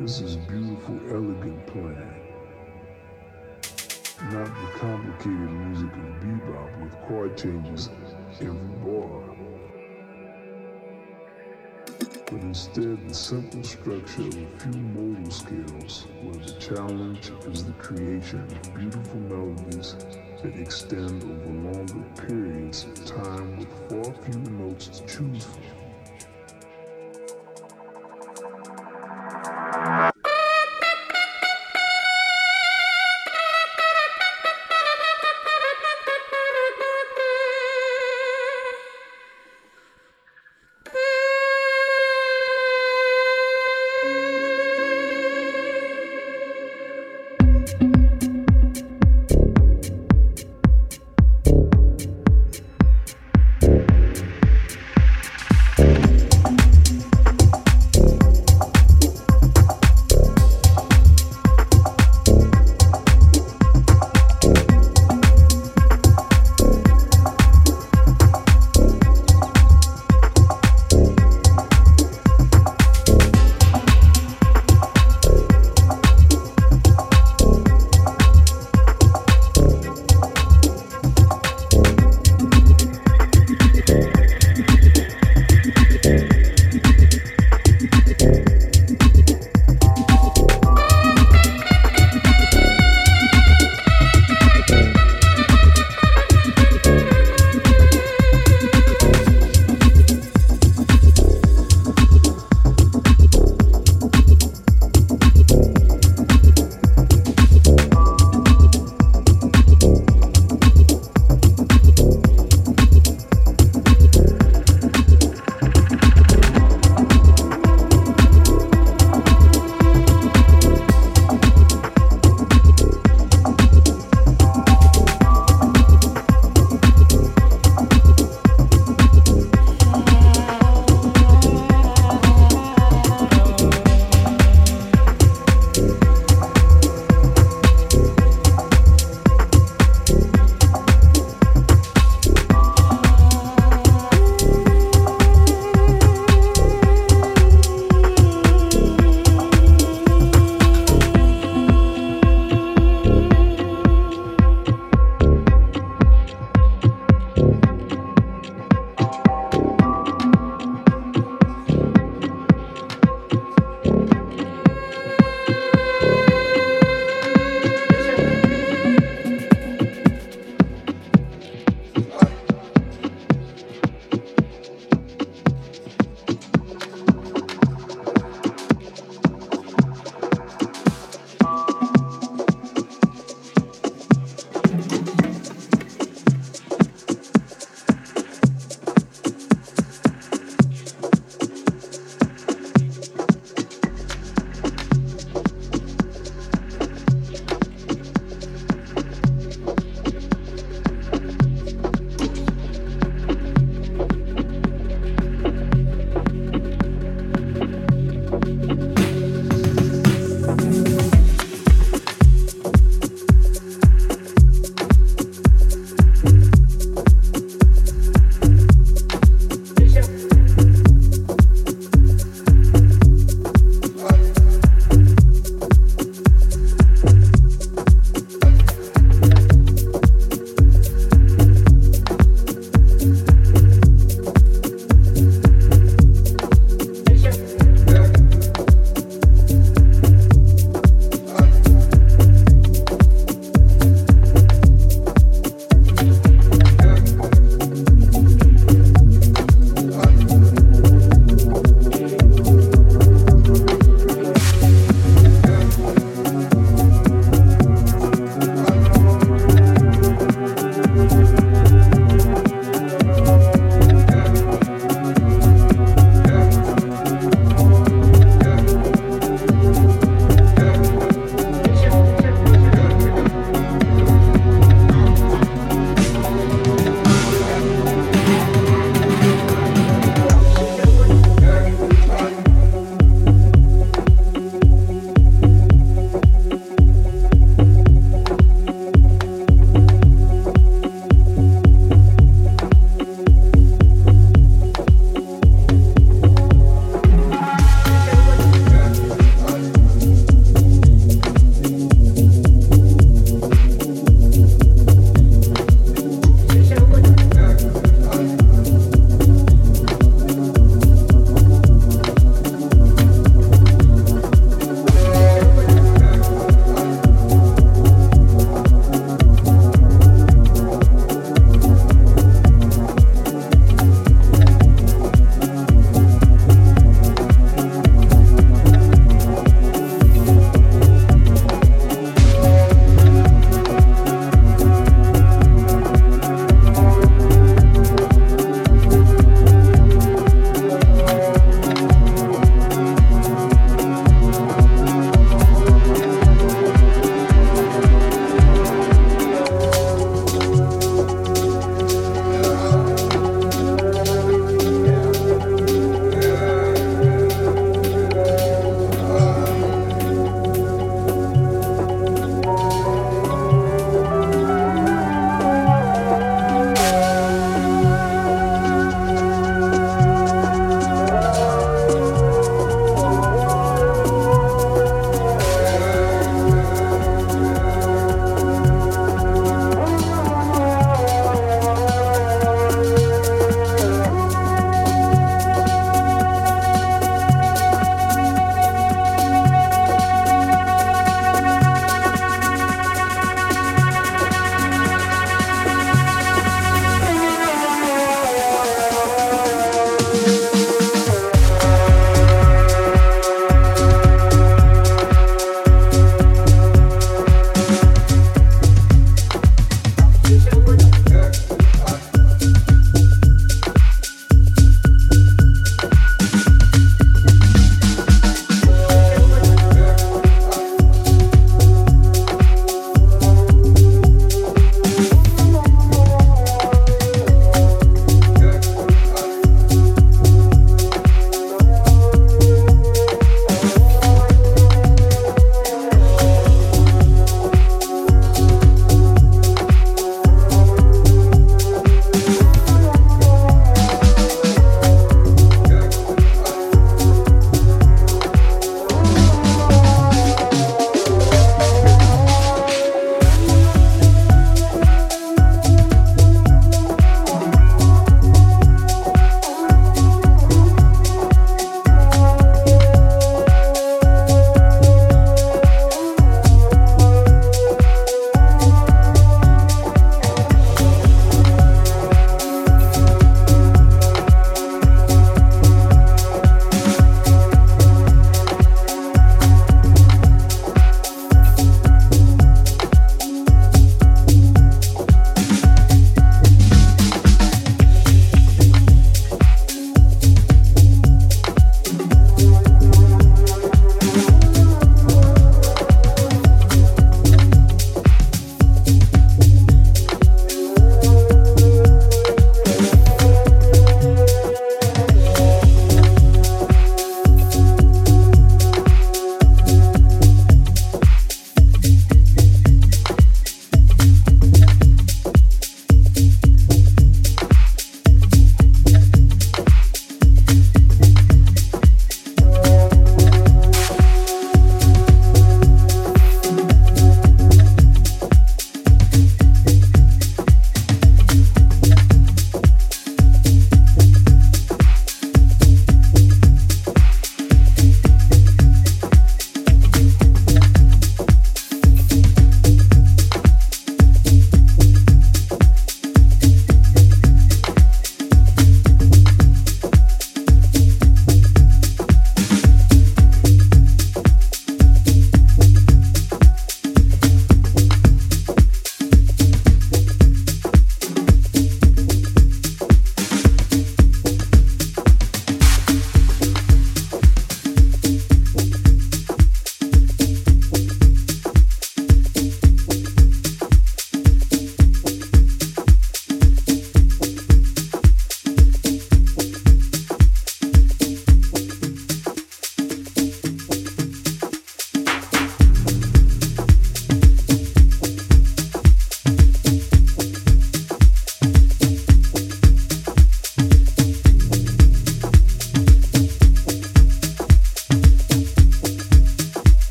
This is beautiful, elegant playing. Not the complicated music of bebop with chord changes every bar. But instead the simple structure of a few modal scales where the challenge is the creation of beautiful melodies that extend over longer periods of time with far fewer notes to choose from.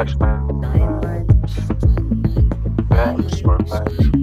That was